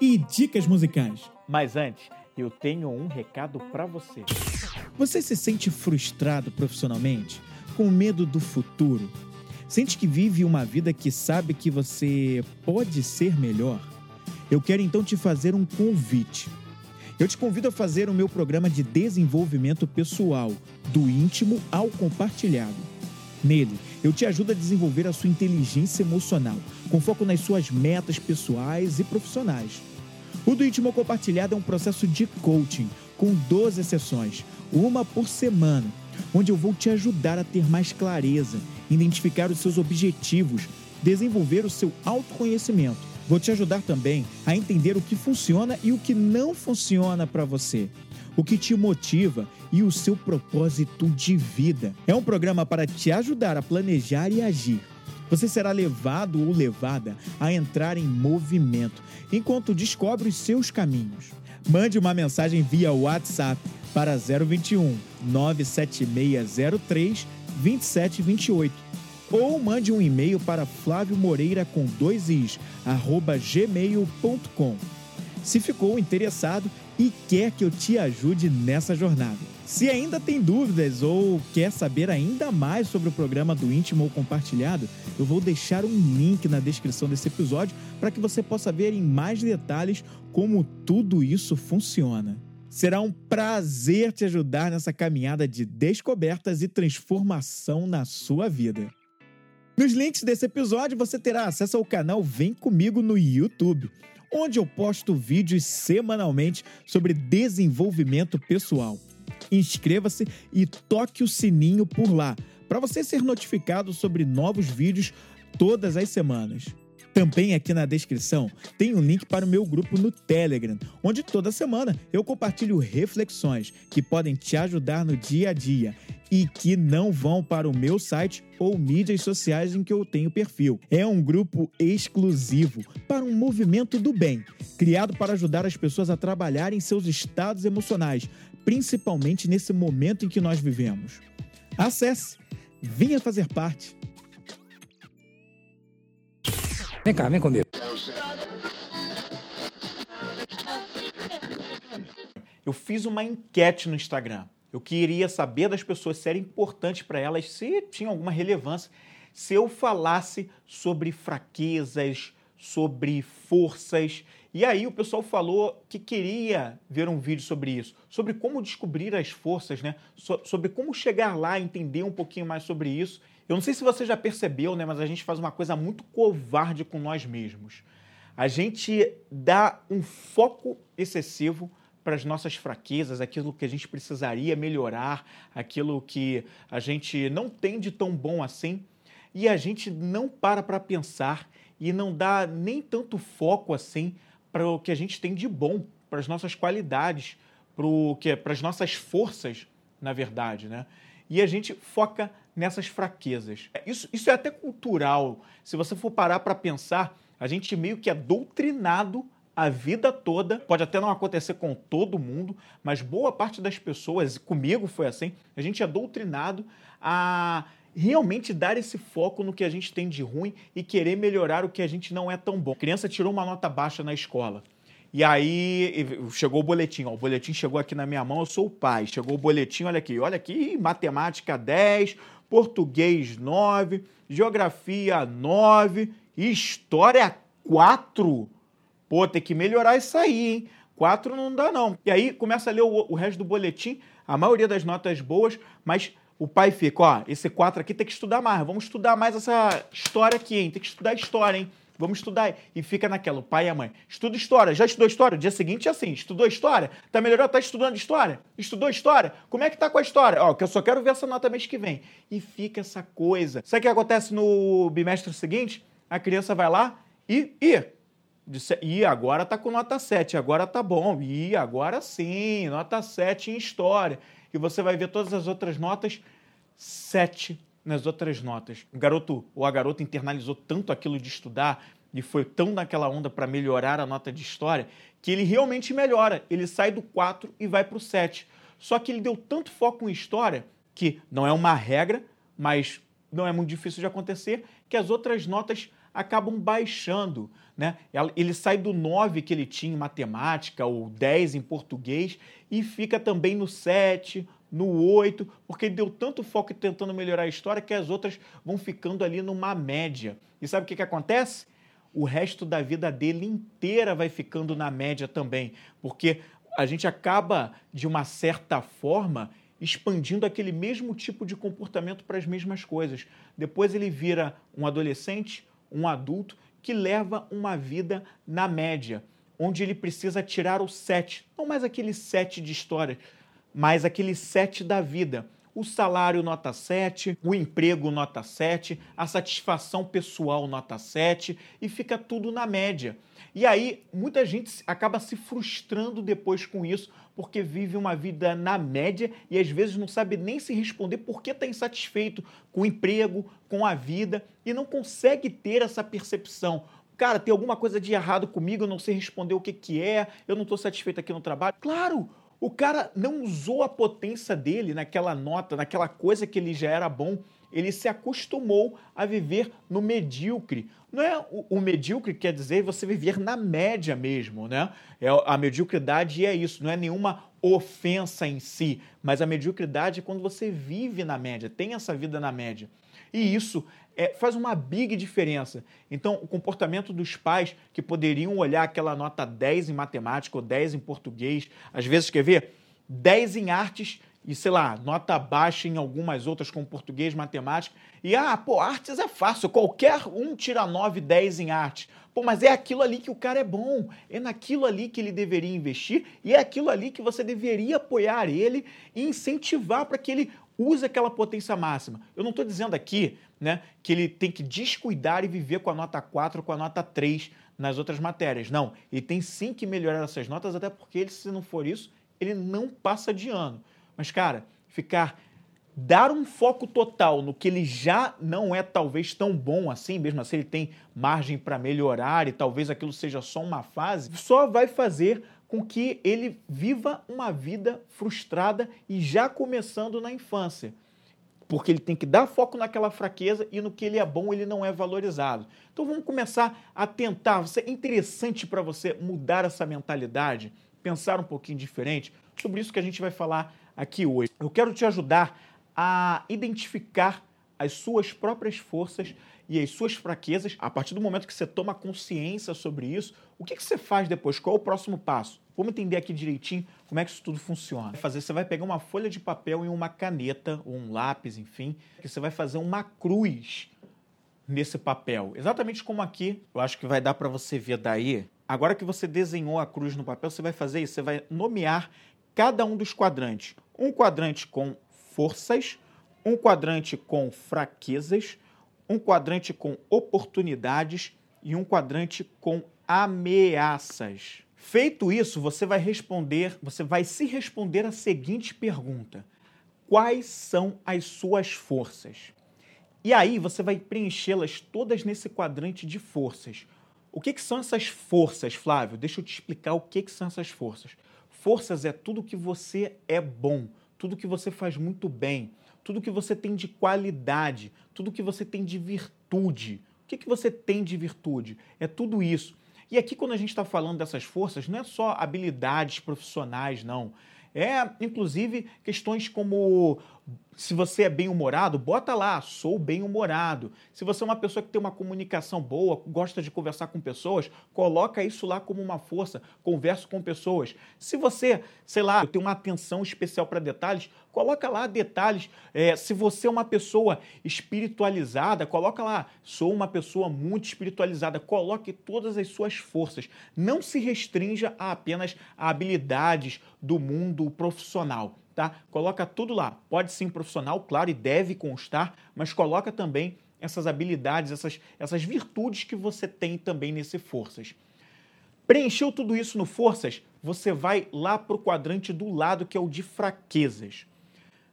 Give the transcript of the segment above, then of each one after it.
e dicas musicais. Mas antes, eu tenho um recado para você. Você se sente frustrado profissionalmente? Com medo do futuro? Sente que vive uma vida que sabe que você pode ser melhor? Eu quero então te fazer um convite. Eu te convido a fazer o meu programa de desenvolvimento pessoal, do íntimo ao compartilhado. Nele, eu te ajudo a desenvolver a sua inteligência emocional, com foco nas suas metas pessoais e profissionais. O do íntimo compartilhado é um processo de coaching, com 12 sessões, uma por semana, onde eu vou te ajudar a ter mais clareza, identificar os seus objetivos, desenvolver o seu autoconhecimento Vou te ajudar também a entender o que funciona e o que não funciona para você, o que te motiva e o seu propósito de vida. É um programa para te ajudar a planejar e agir. Você será levado ou levada a entrar em movimento enquanto descobre os seus caminhos. Mande uma mensagem via WhatsApp para 021 97603 2728 ou mande um e-mail para Flávio Moreira com dois is, arroba gmail.com. Se ficou interessado e quer que eu te ajude nessa jornada. Se ainda tem dúvidas ou quer saber ainda mais sobre o programa do Íntimo ou Compartilhado, eu vou deixar um link na descrição desse episódio para que você possa ver em mais detalhes como tudo isso funciona. Será um prazer te ajudar nessa caminhada de descobertas e transformação na sua vida. Nos links desse episódio você terá acesso ao canal Vem Comigo no YouTube, onde eu posto vídeos semanalmente sobre desenvolvimento pessoal. Inscreva-se e toque o sininho por lá, para você ser notificado sobre novos vídeos todas as semanas. Também aqui na descrição tem um link para o meu grupo no Telegram, onde toda semana eu compartilho reflexões que podem te ajudar no dia a dia e que não vão para o meu site ou mídias sociais em que eu tenho perfil. É um grupo exclusivo para um movimento do bem, criado para ajudar as pessoas a trabalharem seus estados emocionais, principalmente nesse momento em que nós vivemos. Acesse, venha fazer parte. Vem cá, vem comigo. Eu fiz uma enquete no Instagram. Eu queria saber das pessoas se era importante para elas, se tinha alguma relevância, se eu falasse sobre fraquezas, sobre forças. E aí o pessoal falou que queria ver um vídeo sobre isso, sobre como descobrir as forças, né? So sobre como chegar lá, entender um pouquinho mais sobre isso. Eu não sei se você já percebeu, né, mas a gente faz uma coisa muito covarde com nós mesmos. A gente dá um foco excessivo para as nossas fraquezas, aquilo que a gente precisaria melhorar, aquilo que a gente não tem de tão bom assim, e a gente não para para pensar e não dá nem tanto foco assim para o que a gente tem de bom, para as nossas qualidades, para as nossas forças, na verdade, né? E a gente foca nessas fraquezas. É, isso, isso é até cultural. Se você for parar para pensar, a gente meio que é doutrinado a vida toda, pode até não acontecer com todo mundo, mas boa parte das pessoas, comigo foi assim, a gente é doutrinado a realmente dar esse foco no que a gente tem de ruim e querer melhorar o que a gente não é tão bom. A criança tirou uma nota baixa na escola. E aí chegou o boletim, ó, o boletim chegou aqui na minha mão, eu sou o pai. Chegou o boletim, olha aqui, olha aqui, matemática 10, português 9, geografia 9, história 4. Pô, tem que melhorar isso aí, hein? 4 não dá não. E aí começa a ler o, o resto do boletim, a maioria das notas boas, mas o pai fica, ó, esse 4 aqui tem que estudar mais, vamos estudar mais essa história aqui, hein? Tem que estudar história, hein? Vamos estudar. E fica naquela, o pai e a mãe. Estuda história. Já estudou história? O dia seguinte é assim. Estudou história? Tá melhorando? Tá estudando história? Estudou história? Como é que tá com a história? Ó, que eu só quero ver essa nota mês que vem. E fica essa coisa. Sabe o que acontece no bimestre seguinte? A criança vai lá e. e Disse, e agora tá com nota 7, agora tá bom. E agora sim, nota 7 em história. E você vai ver todas as outras notas, 7 nas outras notas. O garoto ou a garota internalizou tanto aquilo de estudar e foi tão naquela onda para melhorar a nota de história que ele realmente melhora. Ele sai do 4 e vai para o 7. Só que ele deu tanto foco em história que não é uma regra, mas não é muito difícil de acontecer, que as outras notas acabam baixando. Né? Ele sai do 9 que ele tinha em matemática, ou 10 em português, e fica também no 7, no 8, porque deu tanto foco tentando melhorar a história que as outras vão ficando ali numa média. E sabe o que, que acontece? O resto da vida dele inteira vai ficando na média também, porque a gente acaba, de uma certa forma, expandindo aquele mesmo tipo de comportamento para as mesmas coisas. Depois ele vira um adolescente, um adulto que leva uma vida na média, onde ele precisa tirar o sete, não mais aquele sete de história, mas aquele sete da vida. O salário nota 7, o emprego nota 7, a satisfação pessoal nota 7 e fica tudo na média. E aí, muita gente acaba se frustrando depois com isso, porque vive uma vida na média e às vezes não sabe nem se responder por que está insatisfeito com o emprego, com a vida e não consegue ter essa percepção. Cara, tem alguma coisa de errado comigo, eu não sei responder o que, que é, eu não estou satisfeito aqui no trabalho. Claro! O cara não usou a potência dele naquela nota, naquela coisa que ele já era bom ele se acostumou a viver no medíocre. Não é o, o medíocre quer dizer você viver na média mesmo, né? É, a mediocridade é isso, não é nenhuma ofensa em si, mas a mediocridade é quando você vive na média, tem essa vida na média. E isso é, faz uma big diferença. Então, o comportamento dos pais que poderiam olhar aquela nota 10 em matemática ou 10 em português, às vezes quer ver 10 em artes e, sei lá, nota baixa em algumas outras, como português, matemática. E, ah, pô, artes é fácil, qualquer um tira 9, 10 em arte. Pô, mas é aquilo ali que o cara é bom, é naquilo ali que ele deveria investir e é aquilo ali que você deveria apoiar ele e incentivar para que ele use aquela potência máxima. Eu não estou dizendo aqui né, que ele tem que descuidar e viver com a nota 4 com a nota 3 nas outras matérias. Não, ele tem sim que melhorar essas notas, até porque ele, se não for isso, ele não passa de ano. Mas, cara, ficar. Dar um foco total no que ele já não é talvez tão bom assim, mesmo assim ele tem margem para melhorar e talvez aquilo seja só uma fase, só vai fazer com que ele viva uma vida frustrada e já começando na infância. Porque ele tem que dar foco naquela fraqueza e no que ele é bom ele não é valorizado. Então vamos começar a tentar. É interessante para você mudar essa mentalidade, pensar um pouquinho diferente. Sobre isso que a gente vai falar aqui hoje. Eu quero te ajudar a identificar as suas próprias forças e as suas fraquezas. A partir do momento que você toma consciência sobre isso, o que, que você faz depois? Qual é o próximo passo? Vamos entender aqui direitinho como é que isso tudo funciona. Fazer, você vai pegar uma folha de papel e uma caneta, ou um lápis, enfim, que você vai fazer uma cruz nesse papel. Exatamente como aqui, eu acho que vai dar para você ver daí. Agora que você desenhou a cruz no papel, você vai fazer isso, você vai nomear cada um dos quadrantes um quadrante com forças, um quadrante com fraquezas, um quadrante com oportunidades e um quadrante com ameaças. Feito isso, você vai responder, você vai se responder a seguinte pergunta: Quais são as suas forças? E aí você vai preenchê-las todas nesse quadrante de forças. O que, que, são essas forças, Flávio? Deixa eu te explicar o que, que são essas forças. Forças é tudo que você é bom, tudo que você faz muito bem, tudo que você tem de qualidade, tudo que você tem de virtude. O que, que você tem de virtude? É tudo isso. E aqui, quando a gente está falando dessas forças, não é só habilidades profissionais, não. É, inclusive, questões como se você é bem-humorado, bota lá, sou bem-humorado. Se você é uma pessoa que tem uma comunicação boa, gosta de conversar com pessoas, coloca isso lá como uma força, converso com pessoas. Se você, sei lá, tem uma atenção especial para detalhes, coloca lá detalhes. É, se você é uma pessoa espiritualizada, coloca lá, sou uma pessoa muito espiritualizada. Coloque todas as suas forças. Não se restrinja a apenas a habilidades do mundo profissional tá? Coloca tudo lá. Pode ser um profissional, claro, e deve constar, mas coloca também essas habilidades, essas, essas virtudes que você tem também nesse Forças. Preencheu tudo isso no forças, você vai lá para o quadrante do lado que é o de fraquezas.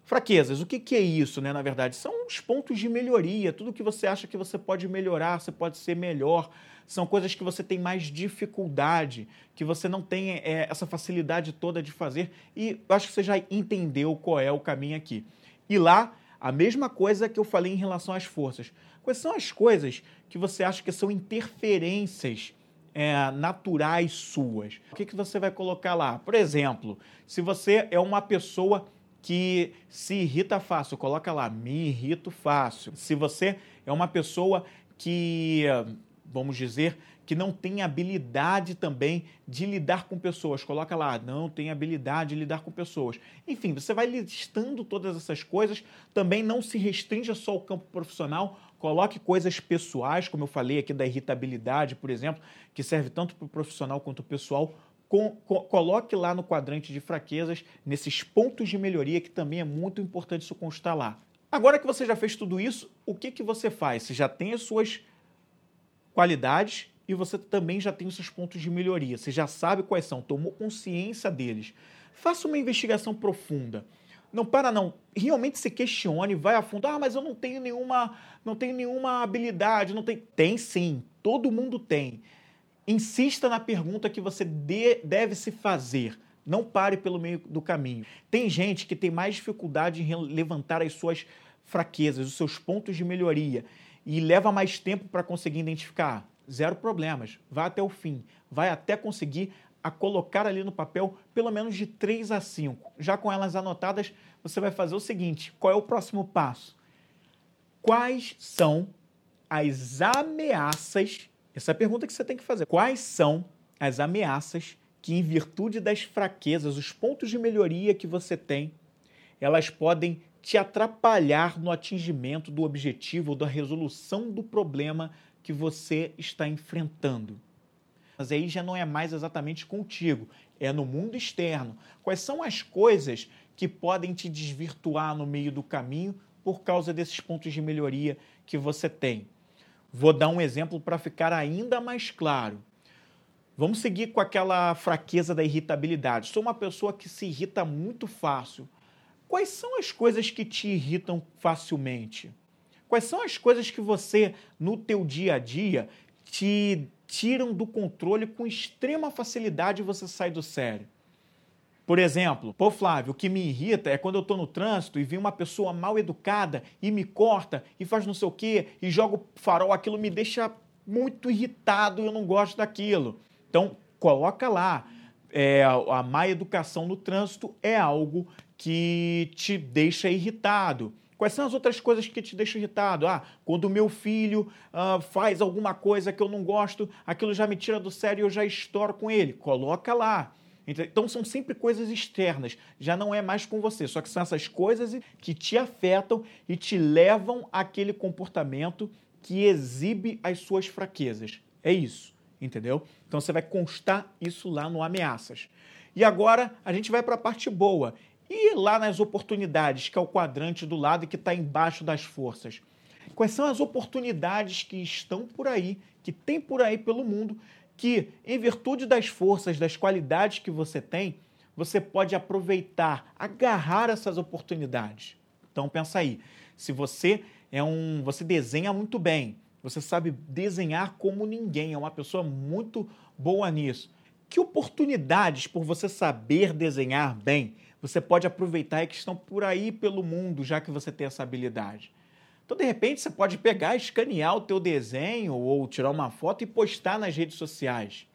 Fraquezas, o que, que é isso, né? Na verdade, são os pontos de melhoria, tudo que você acha que você pode melhorar, você pode ser melhor. São coisas que você tem mais dificuldade, que você não tem é, essa facilidade toda de fazer. E acho que você já entendeu qual é o caminho aqui. E lá, a mesma coisa que eu falei em relação às forças. Quais são as coisas que você acha que são interferências é, naturais suas? O que, que você vai colocar lá? Por exemplo, se você é uma pessoa que se irrita fácil, coloca lá, me irrito fácil. Se você é uma pessoa que, vamos dizer, que não tem habilidade também de lidar com pessoas, coloca lá, não tem habilidade de lidar com pessoas. Enfim, você vai listando todas essas coisas, também não se restrinja só ao campo profissional, coloque coisas pessoais, como eu falei aqui da irritabilidade, por exemplo, que serve tanto para o profissional quanto para o pessoal, coloque lá no quadrante de fraquezas, nesses pontos de melhoria, que também é muito importante isso constar lá. Agora que você já fez tudo isso, o que, que você faz? Você já tem as suas qualidades e você também já tem os seus pontos de melhoria. Você já sabe quais são, tomou consciência deles. Faça uma investigação profunda. Não para não. Realmente se questione, vai a fundo. Ah, mas eu não tenho nenhuma, não tenho nenhuma habilidade, não tem. Tem sim, todo mundo tem. Insista na pergunta que você de, deve se fazer. Não pare pelo meio do caminho. Tem gente que tem mais dificuldade em levantar as suas fraquezas, os seus pontos de melhoria e leva mais tempo para conseguir identificar. Zero problemas. Vá até o fim. Vai até conseguir a colocar ali no papel pelo menos de 3 a 5. Já com elas anotadas, você vai fazer o seguinte: qual é o próximo passo? Quais são as ameaças essa é a pergunta que você tem que fazer. Quais são as ameaças que, em virtude das fraquezas, os pontos de melhoria que você tem, elas podem te atrapalhar no atingimento do objetivo ou da resolução do problema que você está enfrentando? Mas aí já não é mais exatamente contigo, é no mundo externo. Quais são as coisas que podem te desvirtuar no meio do caminho por causa desses pontos de melhoria que você tem? Vou dar um exemplo para ficar ainda mais claro. Vamos seguir com aquela fraqueza da irritabilidade. Sou uma pessoa que se irrita muito fácil. Quais são as coisas que te irritam facilmente? Quais são as coisas que você, no teu dia a dia, te tiram do controle com extrema facilidade e você sai do sério? Por exemplo, pô Flávio, o que me irrita é quando eu estou no trânsito e vi uma pessoa mal educada e me corta e faz não sei o quê e joga o farol, aquilo me deixa muito irritado eu não gosto daquilo. Então, coloca lá. É, a má educação no trânsito é algo que te deixa irritado. Quais são as outras coisas que te deixam irritado? Ah, quando meu filho uh, faz alguma coisa que eu não gosto, aquilo já me tira do sério e eu já estouro com ele. Coloca lá. Então são sempre coisas externas, já não é mais com você, só que são essas coisas que te afetam e te levam àquele comportamento que exibe as suas fraquezas. É isso, entendeu? Então você vai constar isso lá no ameaças. E agora a gente vai para a parte boa. E lá nas oportunidades, que é o quadrante do lado e que está embaixo das forças. Quais são as oportunidades que estão por aí, que tem por aí pelo mundo, que, em virtude das forças, das qualidades que você tem, você pode aproveitar, agarrar essas oportunidades. Então pensa aí, se você é um, você desenha muito bem, você sabe desenhar como ninguém, é uma pessoa muito boa nisso. Que oportunidades por você saber desenhar bem você pode aproveitar e que estão por aí pelo mundo, já que você tem essa habilidade? Então, de repente, você pode pegar, escanear o teu desenho ou tirar uma foto e postar nas redes sociais.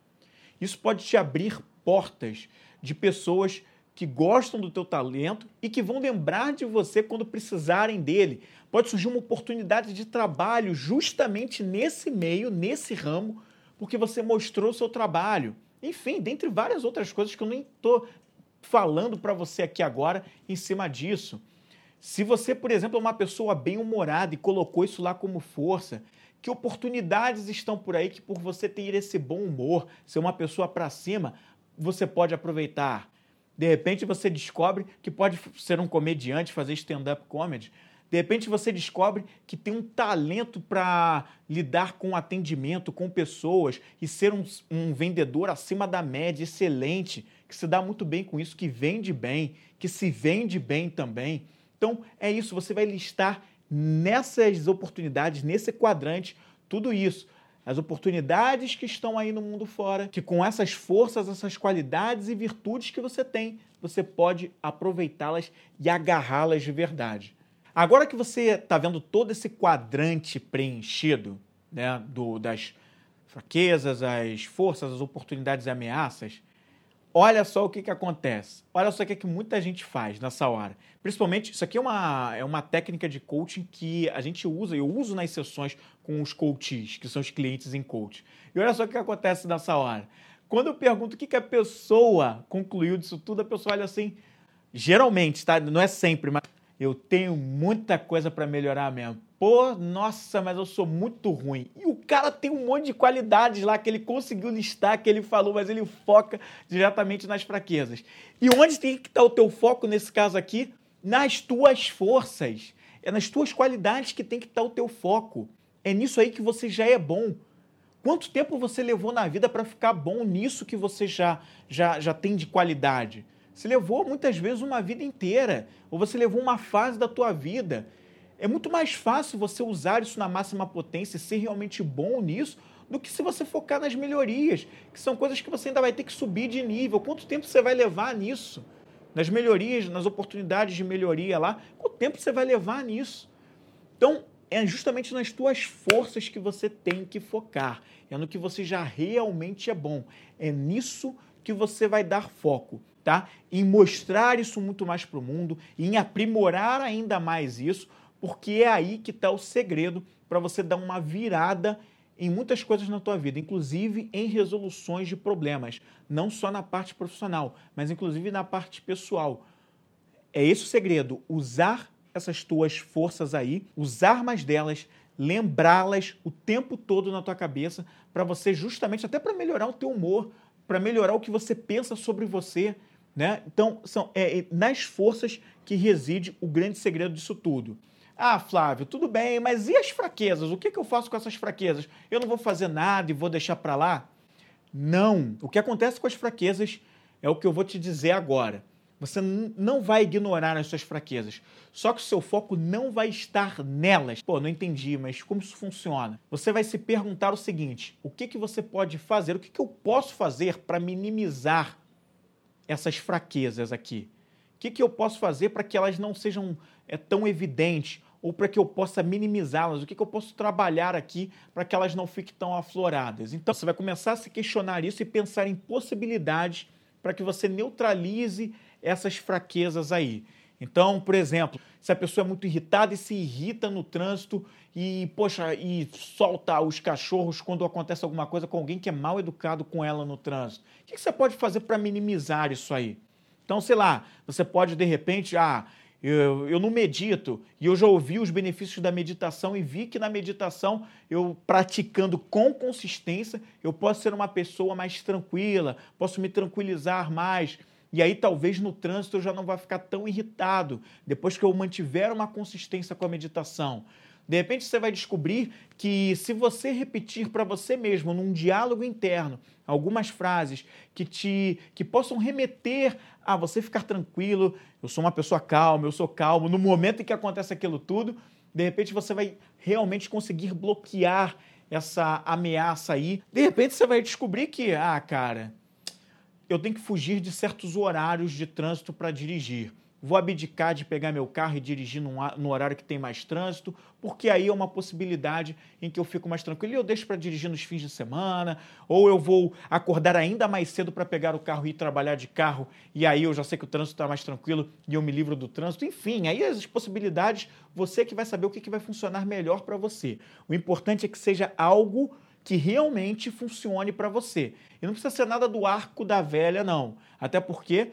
Isso pode te abrir portas de pessoas que gostam do teu talento e que vão lembrar de você quando precisarem dele. Pode surgir uma oportunidade de trabalho justamente nesse meio, nesse ramo, porque você mostrou o seu trabalho. Enfim, dentre várias outras coisas que eu nem estou falando para você aqui agora em cima disso. Se você, por exemplo, é uma pessoa bem-humorada e colocou isso lá como força, que oportunidades estão por aí que por você ter esse bom humor, ser uma pessoa para cima, você pode aproveitar. De repente você descobre que pode ser um comediante, fazer stand-up comedy. De repente você descobre que tem um talento para lidar com atendimento, com pessoas e ser um, um, vendedor acima da média, excelente, que se dá muito bem com isso, que vende bem, que se vende bem também. Então é isso, você vai listar nessas oportunidades, nesse quadrante, tudo isso. As oportunidades que estão aí no mundo fora, que com essas forças, essas qualidades e virtudes que você tem, você pode aproveitá-las e agarrá-las de verdade. Agora que você está vendo todo esse quadrante preenchido, né, do, das fraquezas, as forças, as oportunidades e ameaças, olha só o que, que acontece. Olha só o que, que muita gente faz nessa hora. Principalmente, isso aqui é uma, é uma técnica de coaching que a gente usa, eu uso nas sessões com os coaches, que são os clientes em coaching. E olha só o que acontece nessa hora. Quando eu pergunto o que, que a pessoa concluiu disso tudo, a pessoa olha assim, geralmente, tá? Não é sempre, mas eu tenho muita coisa para melhorar mesmo. Pô, nossa, mas eu sou muito ruim. E o cara tem um monte de qualidades lá que ele conseguiu listar, que ele falou, mas ele foca diretamente nas fraquezas. E onde tem que estar o teu foco nesse caso aqui? Nas tuas forças. É nas tuas qualidades que tem que estar o teu foco. É nisso aí que você já é bom. Quanto tempo você levou na vida para ficar bom nisso que você já, já, já tem de qualidade? Você levou muitas vezes uma vida inteira, ou você levou uma fase da tua vida. É muito mais fácil você usar isso na máxima potência e ser realmente bom nisso do que se você focar nas melhorias, que são coisas que você ainda vai ter que subir de nível. Quanto tempo você vai levar nisso? Nas melhorias, nas oportunidades de melhoria lá, quanto tempo você vai levar nisso? Então, é justamente nas tuas forças que você tem que focar. É no que você já realmente é bom. É nisso que você vai dar foco tá? Em mostrar isso muito mais para o mundo, em aprimorar ainda mais isso, porque é aí que está o segredo para você dar uma virada em muitas coisas na tua vida, inclusive em resoluções de problemas, não só na parte profissional, mas inclusive na parte pessoal. É esse o segredo, usar essas tuas forças aí, usar mais delas, lembrá-las o tempo todo na tua cabeça, para você justamente até para melhorar o teu humor, para melhorar o que você pensa sobre você, né? Então, são é, é, nas forças que reside o grande segredo disso tudo. Ah, Flávio, tudo bem, mas e as fraquezas? O que, que eu faço com essas fraquezas? Eu não vou fazer nada e vou deixar para lá? Não. O que acontece com as fraquezas é o que eu vou te dizer agora. Você não vai ignorar as suas fraquezas. Só que o seu foco não vai estar nelas. Pô, não entendi, mas como isso funciona? Você vai se perguntar o seguinte: o que, que você pode fazer? O que, que eu posso fazer para minimizar essas fraquezas aqui? O que, que eu posso fazer para que elas não sejam é, tão evidentes ou para que eu possa minimizá-las? O que, que eu posso trabalhar aqui para que elas não fiquem tão afloradas? Então, você vai começar a se questionar isso e pensar em possibilidades para que você neutralize essas fraquezas aí. Então, por exemplo, se a pessoa é muito irritada e se irrita no trânsito e, poxa, e solta os cachorros quando acontece alguma coisa com alguém que é mal educado com ela no trânsito, o que você pode fazer para minimizar isso aí? Então, sei lá, você pode de repente, ah, eu, eu não medito e eu já ouvi os benefícios da meditação e vi que na meditação, eu praticando com consistência, eu posso ser uma pessoa mais tranquila, posso me tranquilizar mais e aí talvez no trânsito eu já não vá ficar tão irritado depois que eu mantiver uma consistência com a meditação. De repente você vai descobrir que se você repetir para você mesmo num diálogo interno algumas frases que te que possam remeter a você ficar tranquilo, eu sou uma pessoa calma, eu sou calmo, no momento em que acontece aquilo tudo, de repente você vai realmente conseguir bloquear essa ameaça aí. De repente você vai descobrir que, ah, cara, eu tenho que fugir de certos horários de trânsito para dirigir. Vou abdicar de pegar meu carro e dirigir no horário que tem mais trânsito, porque aí é uma possibilidade em que eu fico mais tranquilo e eu deixo para dirigir nos fins de semana, ou eu vou acordar ainda mais cedo para pegar o carro e ir trabalhar de carro, e aí eu já sei que o trânsito está mais tranquilo e eu me livro do trânsito. Enfim, aí as possibilidades, você que vai saber o que, que vai funcionar melhor para você. O importante é que seja algo que realmente funcione para você. E não precisa ser nada do arco da velha, não. Até porque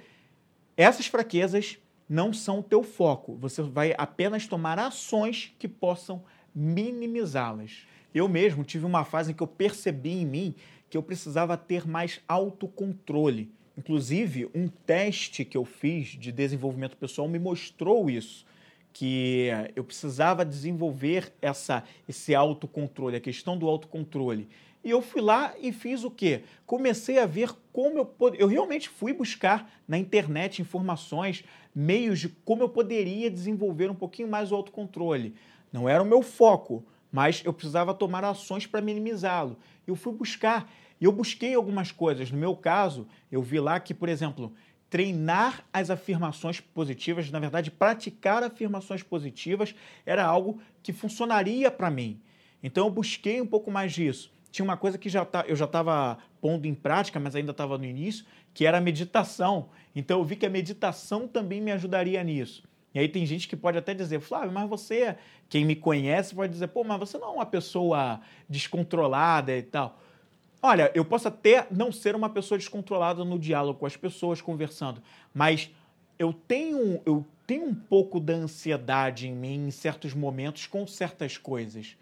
essas fraquezas não são o teu foco. Você vai apenas tomar ações que possam minimizá-las. Eu mesmo tive uma fase em que eu percebi em mim que eu precisava ter mais autocontrole. Inclusive, um teste que eu fiz de desenvolvimento pessoal me mostrou isso que eu precisava desenvolver essa, esse autocontrole, a questão do autocontrole. E eu fui lá e fiz o quê? Comecei a ver como eu pod... Eu realmente fui buscar na internet informações, meios de como eu poderia desenvolver um pouquinho mais o autocontrole. Não era o meu foco, mas eu precisava tomar ações para minimizá-lo. Eu fui buscar, e eu busquei algumas coisas. No meu caso, eu vi lá que, por exemplo, treinar as afirmações positivas, na verdade, praticar afirmações positivas era algo que funcionaria para mim. Então eu busquei um pouco mais disso. Tinha uma coisa que já tá, eu já estava pondo em prática, mas ainda estava no início, que era a meditação. Então eu vi que a meditação também me ajudaria nisso. E aí tem gente que pode até dizer, Flávio, mas você, quem me conhece, pode dizer, pô, mas você não é uma pessoa descontrolada e tal. Olha, eu posso até não ser uma pessoa descontrolada no diálogo com as pessoas, conversando, mas eu tenho, eu tenho um pouco da ansiedade em mim em certos momentos com certas coisas.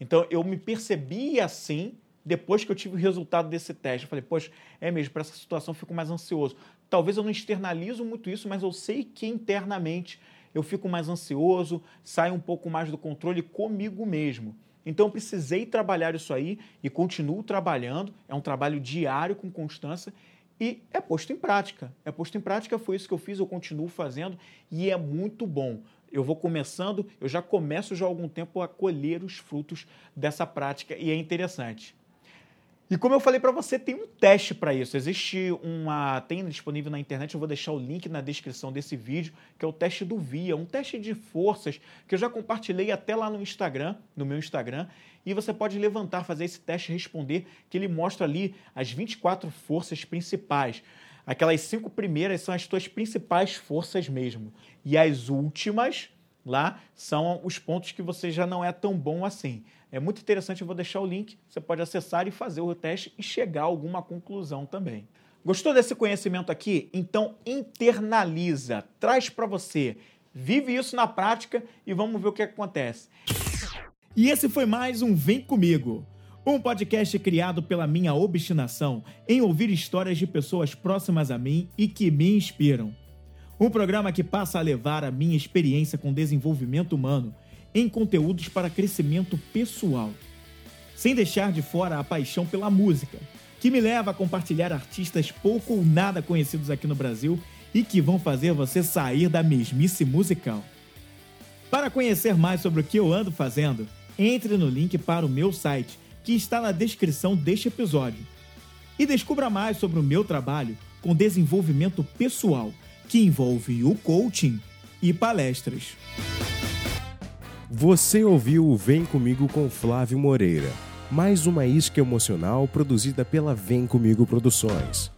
Então eu me percebi assim depois que eu tive o resultado desse teste. Eu falei, poxa, é mesmo, para essa situação eu fico mais ansioso. Talvez eu não externalizo muito isso, mas eu sei que internamente eu fico mais ansioso, saio um pouco mais do controle comigo mesmo. Então eu precisei trabalhar isso aí e continuo trabalhando. É um trabalho diário com constância e é posto em prática. É posto em prática, foi isso que eu fiz, eu continuo fazendo e é muito bom. Eu vou começando, eu já começo já há algum tempo a colher os frutos dessa prática e é interessante. E como eu falei para você, tem um teste para isso. Existe uma. Tem disponível na internet, eu vou deixar o link na descrição desse vídeo, que é o teste do VIA, um teste de forças que eu já compartilhei até lá no Instagram, no meu Instagram. E você pode levantar, fazer esse teste responder, que ele mostra ali as 24 forças principais. Aquelas cinco primeiras são as tuas principais forças mesmo. E as últimas lá são os pontos que você já não é tão bom assim. É muito interessante, eu vou deixar o link, você pode acessar e fazer o teste e chegar a alguma conclusão também. Gostou desse conhecimento aqui? Então internaliza, traz para você, vive isso na prática e vamos ver o que acontece. E esse foi mais um Vem Comigo, um podcast criado pela minha obstinação em ouvir histórias de pessoas próximas a mim e que me inspiram. Um programa que passa a levar a minha experiência com desenvolvimento humano em conteúdos para crescimento pessoal, sem deixar de fora a paixão pela música, que me leva a compartilhar artistas pouco ou nada conhecidos aqui no Brasil e que vão fazer você sair da mesmice musical. Para conhecer mais sobre o que eu ando fazendo, entre no link para o meu site, que está na descrição deste episódio. E descubra mais sobre o meu trabalho com desenvolvimento pessoal, que envolve o coaching e palestras. Você ouviu o Vem Comigo com Flávio Moreira, mais uma isca emocional produzida pela Vem Comigo Produções.